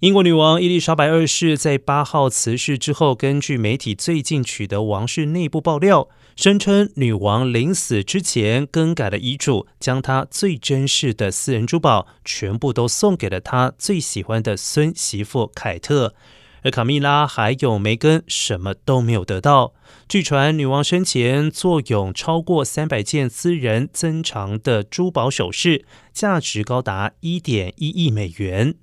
英国女王伊丽莎白二世在八号辞世之后，根据媒体最近取得王室内部爆料，声称女王临死之前更改了遗嘱，将她最珍视的私人珠宝全部都送给了她最喜欢的孙媳妇凯特，而卡蜜拉还有梅根什么都没有得到。据传，女王生前坐拥超过三百件私人珍藏的珠宝首饰，价值高达一点一亿美元。